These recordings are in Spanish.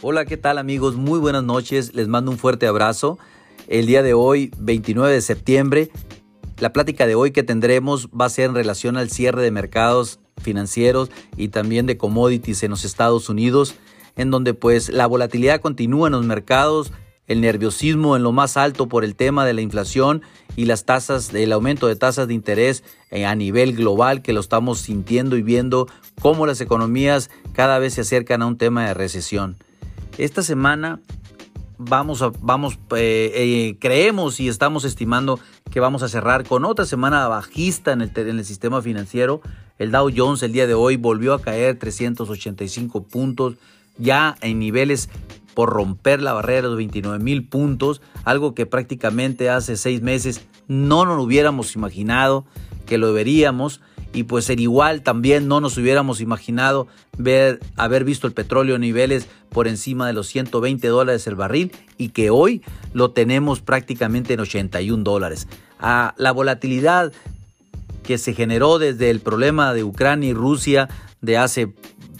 Hola, ¿qué tal amigos? Muy buenas noches, les mando un fuerte abrazo. El día de hoy, 29 de septiembre, la plática de hoy que tendremos va a ser en relación al cierre de mercados financieros y también de commodities en los Estados Unidos, en donde pues la volatilidad continúa en los mercados, el nerviosismo en lo más alto por el tema de la inflación y las tasas, el aumento de tasas de interés eh, a nivel global que lo estamos sintiendo y viendo cómo las economías cada vez se acercan a un tema de recesión. Esta semana vamos eh, eh, creemos y estamos estimando que vamos a cerrar con otra semana bajista en el, en el sistema financiero. El Dow Jones el día de hoy volvió a caer 385 puntos, ya en niveles por romper la barrera de los 29 mil puntos, algo que prácticamente hace seis meses no nos hubiéramos imaginado que lo veríamos y pues en igual también no nos hubiéramos imaginado ver, haber visto el petróleo a niveles por encima de los 120 dólares el barril y que hoy lo tenemos prácticamente en 81 dólares. A la volatilidad que se generó desde el problema de Ucrania y Rusia de hace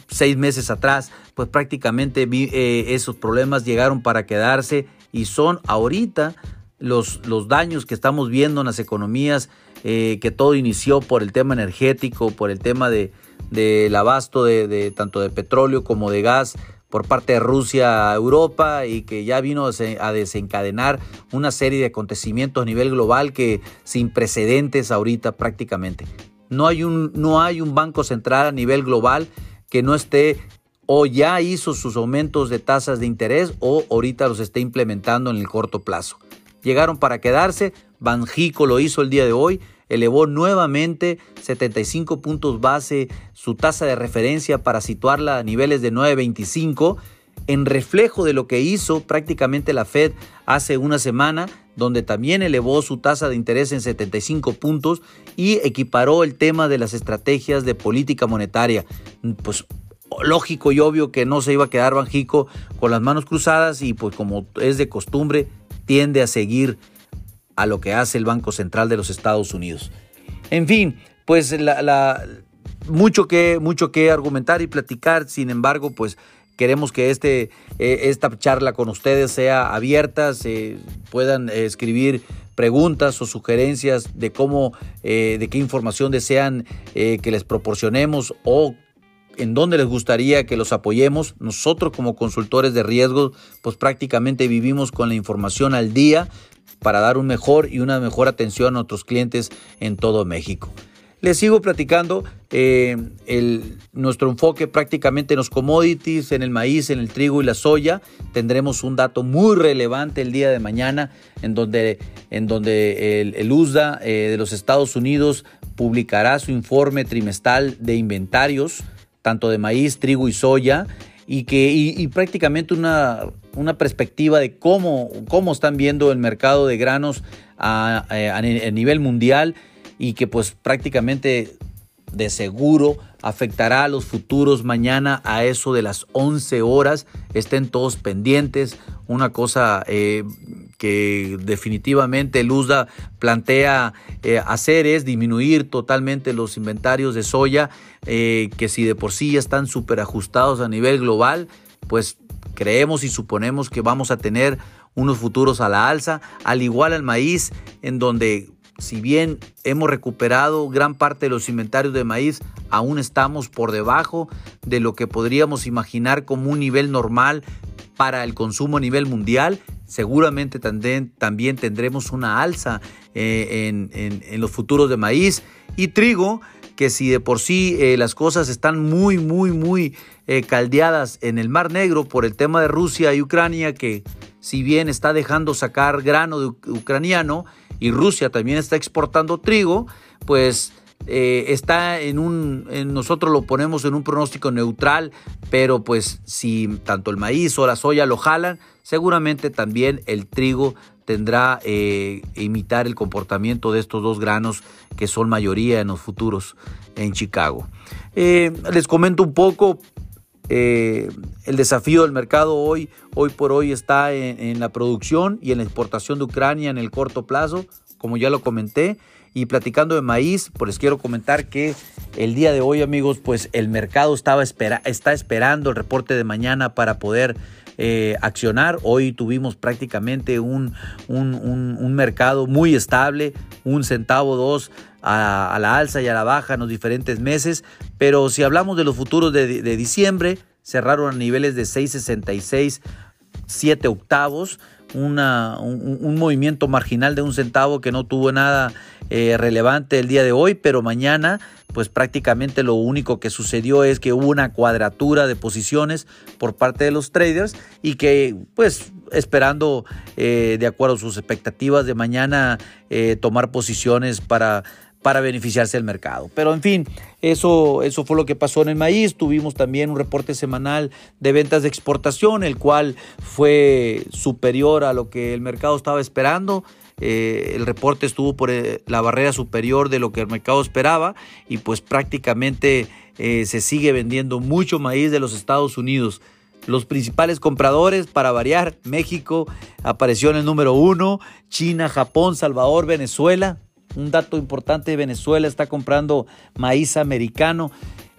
seis meses atrás, pues prácticamente eh, esos problemas llegaron para quedarse y son ahorita los, los daños que estamos viendo en las economías, eh, que todo inició por el tema energético, por el tema del de, abasto de, tanto de petróleo como de gas por parte de Rusia a Europa y que ya vino a desencadenar una serie de acontecimientos a nivel global que sin precedentes ahorita prácticamente. No hay un, no hay un banco central a nivel global que no esté o ya hizo sus aumentos de tasas de interés o ahorita los esté implementando en el corto plazo. Llegaron para quedarse, Banjico lo hizo el día de hoy, elevó nuevamente 75 puntos base su tasa de referencia para situarla a niveles de 9.25 en reflejo de lo que hizo prácticamente la Fed hace una semana, donde también elevó su tasa de interés en 75 puntos y equiparó el tema de las estrategias de política monetaria. Pues lógico y obvio que no se iba a quedar Banjico con las manos cruzadas y pues como es de costumbre tiende a seguir a lo que hace el Banco Central de los Estados Unidos. En fin, pues mucho, que, mucho que argumentar y platicar, sin embargo, pues Queremos que este, eh, esta charla con ustedes sea abierta, se puedan eh, escribir preguntas o sugerencias de cómo, eh, de qué información desean que les proporcionemos o en dónde les gustaría que los apoyemos. Nosotros como consultores de riesgos, pues prácticamente vivimos con la información al día para dar un mejor y una mejor atención a nuestros clientes en todo México. Les sigo platicando eh, nuestro enfoque prácticamente en los commodities, en el maíz, en el trigo y la soya. Tendremos un dato muy relevante el día de mañana en donde, en donde el, USDA eh, de los Estados Unidos publicará su informe trimestral de inventarios, tanto de maíz, trigo y soya, y, que, y, prácticamente una, una perspectiva de cómo, cómo están viendo el mercado de granos a, a nivel mundial y que pues prácticamente de seguro afectará a los futuros mañana a eso de las 11 horas. Estén todos pendientes. Una cosa eh, que definitivamente Luzda plantea eh, hacer es disminuir totalmente los inventarios de soya, eh, que si de por sí ya están súper ajustados a nivel global, pues creemos y suponemos que vamos a tener unos futuros a la alza, al igual al maíz, en donde si bien hemos recuperado gran parte de los inventarios de maíz, aún estamos por debajo de lo que podríamos imaginar como un nivel normal para el consumo a nivel mundial. Seguramente también, tendremos una alza eh, en, los futuros de maíz y trigo, que si de por sí eh, las cosas están muy, muy, muy eh, caldeadas en el Mar Negro por el tema de Rusia y Ucrania, que si bien está dejando sacar grano ucraniano, y Rusia también está exportando trigo, pues eh, está en un, nosotros lo ponemos en un pronóstico neutral, pero pues si tanto el maíz o la soya lo jalan, seguramente también el trigo tendrá eh, imitar el comportamiento de estos dos granos que son mayoría en los futuros en Chicago. Eh, les comento un poco el desafío del mercado hoy, hoy por hoy está en, la producción y en la exportación de Ucrania en el corto plazo, como ya lo comenté. Y platicando de maíz, pues les quiero comentar que el día de hoy, amigos, pues el mercado estaba espera, está esperando el reporte de mañana para poder eh, accionar. Hoy tuvimos prácticamente un, un, mercado muy estable, un centavo, dos a, la alza y a la baja en los diferentes meses. Pero si hablamos de los futuros de, de diciembre, cerraron a niveles de 666, 7 octavos un, movimiento marginal de un centavo que no tuvo nada eh, relevante el día de hoy, pero mañana pues prácticamente lo único que sucedió es que hubo una cuadratura de posiciones por parte de los traders y que pues esperando eh, de acuerdo a sus expectativas de mañana eh, tomar posiciones para para beneficiarse del mercado. Pero en fin, eso, eso fue lo que pasó en el maíz. Tuvimos también un reporte semanal de ventas de exportación, el cual fue superior a lo que el mercado estaba esperando. Eh, el reporte estuvo por eh, la barrera superior de lo que el mercado esperaba y pues prácticamente eh, se sigue vendiendo mucho maíz de los Estados Unidos. Los principales compradores, para variar, México apareció en el número uno, China, Japón, Salvador, Venezuela, un dato importante, Venezuela está comprando maíz americano.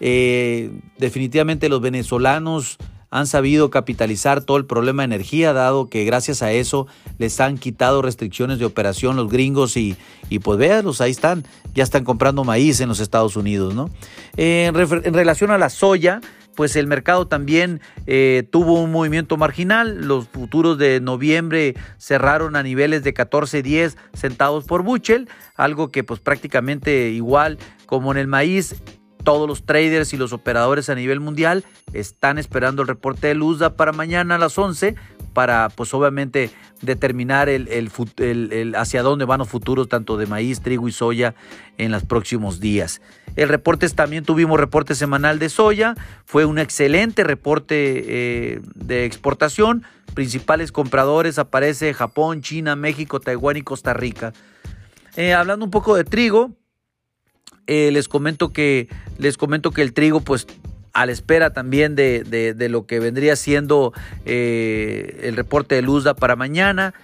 Eh, definitivamente los venezolanos han sabido capitalizar todo el problema de energía, dado que gracias a eso les han quitado restricciones de operación los gringos y, y pues véanlos, ahí están, ya están comprando maíz en los Estados Unidos. ¿no? Eh, en relación a la soya, pues el mercado también eh, tuvo un movimiento marginal. Los futuros de noviembre cerraron a niveles de 14.10 centavos por buchel, algo que pues prácticamente igual como en el maíz todos los traders y los operadores a nivel mundial están esperando el reporte de Luzda para mañana a las 11 para pues obviamente determinar el, el, hacia dónde van los futuros tanto de maíz, trigo y soya en los próximos días. El reporte también tuvimos reporte semanal de soya, fue un excelente reporte eh, de exportación. Principales compradores aparece Japón, China, México, Taiwán y Costa Rica. Eh, hablando un poco de trigo, eh, les comento que les comento que el trigo pues a la espera también de, lo que vendría siendo eh, el reporte de Luzda para mañana.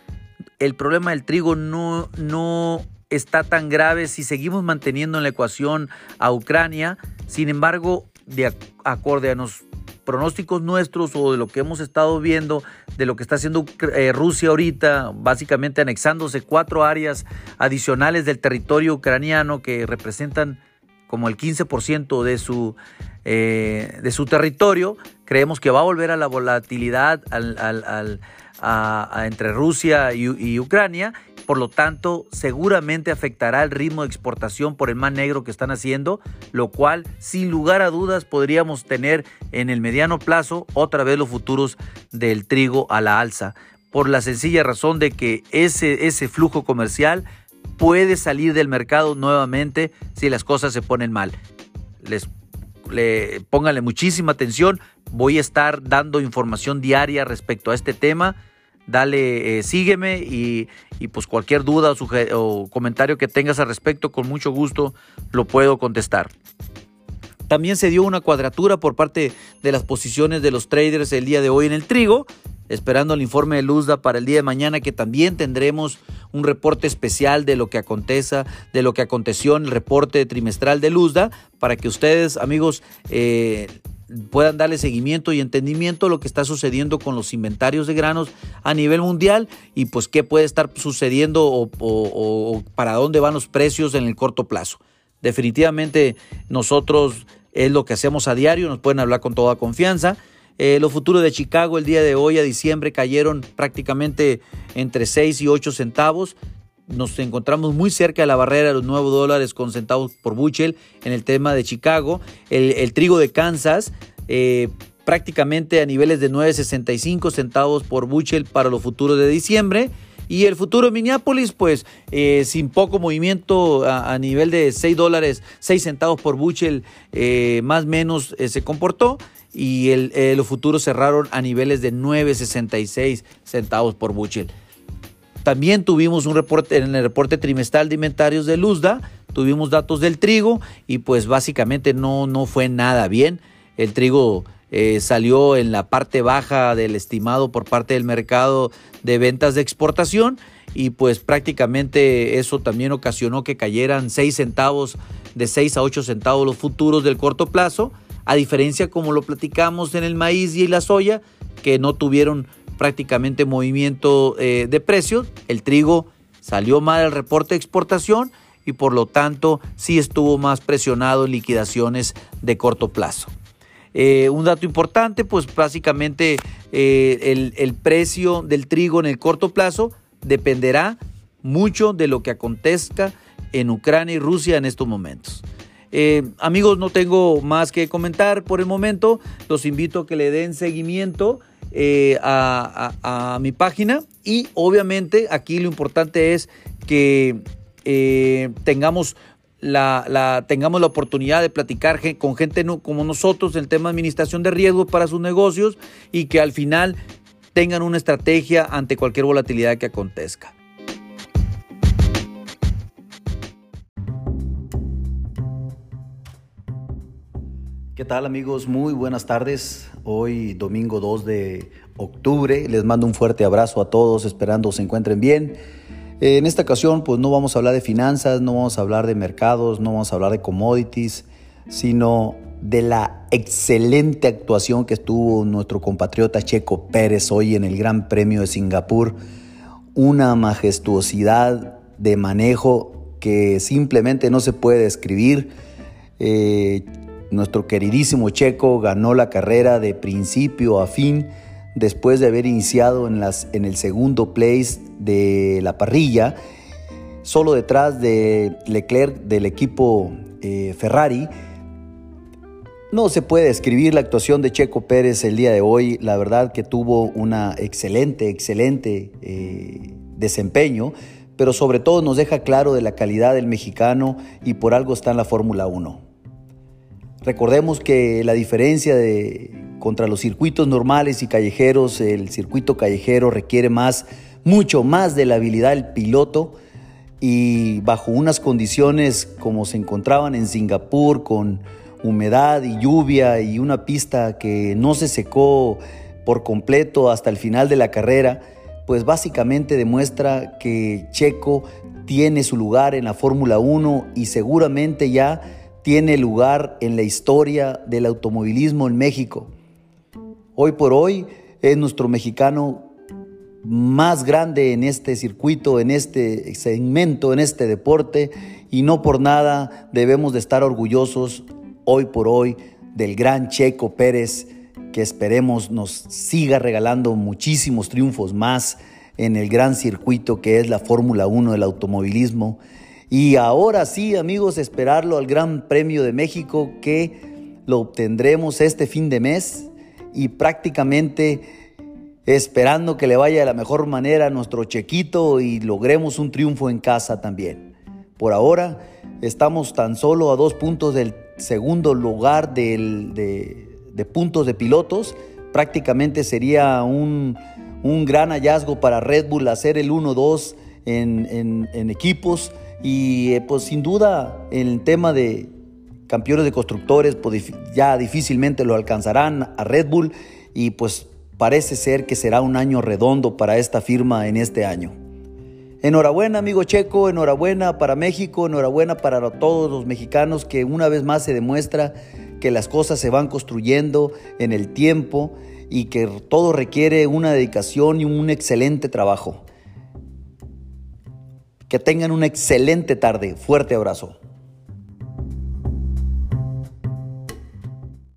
El problema del trigo no, no está tan grave si seguimos manteniendo en la ecuación a Ucrania. Sin embargo, de acorde a los pronósticos nuestros o de lo que hemos estado viendo, de lo que está haciendo eh, Rusia ahorita, básicamente anexándose cuatro áreas adicionales del territorio ucraniano que representan como el 15% de su, eh, de su territorio. Creemos que va a volver a la volatilidad entre Rusia y, Ucrania. Por lo tanto, seguramente afectará el ritmo de exportación por el mar negro que están haciendo, lo cual, sin lugar a dudas, podríamos tener en el mediano plazo otra vez los futuros del trigo a la alza, por la sencilla razón de que ese, ese flujo comercial puede salir del mercado nuevamente si las cosas se ponen mal. Les le, pónganle muchísima atención. Voy a estar dando información diaria respecto a este tema. Dale, eh, sígueme y, pues cualquier duda o, comentario que tengas al respecto, con mucho gusto lo puedo contestar. También se dio una cuadratura por parte de las posiciones de los traders el día de hoy en el trigo esperando el informe de Luzda para el día de mañana, que también tendremos un reporte especial de lo que aconteza, de lo que aconteció en el reporte trimestral de Luzda, para que ustedes, amigos, eh, puedan darle seguimiento y entendimiento a lo que está sucediendo con los inventarios de granos a nivel mundial y pues qué puede estar sucediendo o, para dónde van los precios en el corto plazo. Definitivamente nosotros es lo que hacemos a diario, nos pueden hablar con toda confianza. Eh, los futuros de Chicago el día de hoy a diciembre cayeron prácticamente entre 6 y 8 centavos. Nos encontramos muy cerca de la barrera de los 9 dólares con centavos por buchel en el tema de Chicago. El, trigo de Kansas eh, prácticamente a niveles de 9.65 centavos por buchel para los futuros de diciembre. Y el futuro de Minneapolis, pues eh, sin poco movimiento a, nivel de 6 dólares, 6 centavos por buchel, más o menos se comportó y eh, los futuros cerraron a niveles de 9.66 centavos por buchel. También tuvimos un reporte en el reporte trimestral de inventarios de Luzda, tuvimos datos del trigo y pues básicamente no, no fue nada bien. El trigo eh, salió en la parte baja del estimado por parte del mercado de ventas de exportación y pues prácticamente eso también ocasionó que cayeran 6 centavos, de 6 a 8 centavos los futuros del corto plazo a diferencia como lo platicamos en el maíz y la soya, que no tuvieron prácticamente movimiento eh, de precios. El trigo salió mal el reporte de exportación y por lo tanto sí estuvo más presionado en liquidaciones de corto plazo. Eh, un dato importante, pues básicamente eh, el, el, precio del trigo en el corto plazo dependerá mucho de lo que acontezca en Ucrania y Rusia en estos momentos. Amigos, no tengo más que comentar por el momento. Los invito a que le den seguimiento a, mi página y obviamente aquí lo importante es que tengamos la, tengamos la oportunidad de platicar con gente como nosotros el tema de administración de riesgos para sus negocios y que al final tengan una estrategia ante cualquier volatilidad que acontezca. ¿Qué tal amigos? Muy buenas tardes. Hoy domingo 2 de octubre. Les mando un fuerte abrazo a todos, esperando se encuentren bien. En esta ocasión, pues no vamos a hablar de finanzas, no vamos a hablar de mercados, no vamos a hablar de commodities, sino de la excelente actuación que tuvo nuestro compatriota Checo Pérez hoy en el Gran Premio de Singapur. Una majestuosidad de manejo que simplemente no se puede describir. Eh, nuestro queridísimo Checo ganó la carrera de principio a fin después de haber iniciado en, las, en el segundo place de la parrilla, solo detrás de Leclerc del equipo eh, Ferrari. No se puede describir la actuación de Checo Pérez el día de hoy. La verdad que tuvo una excelente, excelente eh, desempeño, pero sobre todo nos deja claro de la calidad del mexicano y por algo está en la Fórmula 1. Recordemos que la diferencia de contra los circuitos normales y callejeros, el circuito callejero requiere más, mucho más de la habilidad del piloto y bajo unas condiciones como se encontraban en Singapur con humedad y lluvia y una pista que no se secó por completo hasta el final de la carrera, pues básicamente demuestra que Checo tiene su lugar en la Fórmula 1 y seguramente ya tiene lugar en la historia del automovilismo en México. Hoy por hoy es nuestro mexicano más grande en este circuito, en este segmento, en este deporte y no por nada debemos de estar orgullosos hoy por hoy del gran Checo Pérez que esperemos nos siga regalando muchísimos triunfos más en el gran circuito que es la Fórmula 1 del automovilismo. Y ahora sí, amigos, esperarlo al Gran Premio de México que lo obtendremos este fin de mes y prácticamente esperando que le vaya de la mejor manera a nuestro chequito y logremos un triunfo en casa también. Por ahora estamos tan solo a dos puntos del segundo lugar de, puntos de pilotos. Prácticamente sería un, gran hallazgo para Red Bull hacer el 1-2 en, en equipos y eh, pues sin duda el tema de campeones de constructores pues, ya difícilmente lo alcanzarán a Red Bull y pues parece ser que será un año redondo para esta firma en este año. Enhorabuena amigo Checo, enhorabuena para México, enhorabuena para todos los mexicanos que una vez más se demuestra que las cosas se van construyendo en el tiempo y que todo requiere una dedicación y un excelente trabajo. Que tengan una excelente tarde. Fuerte abrazo.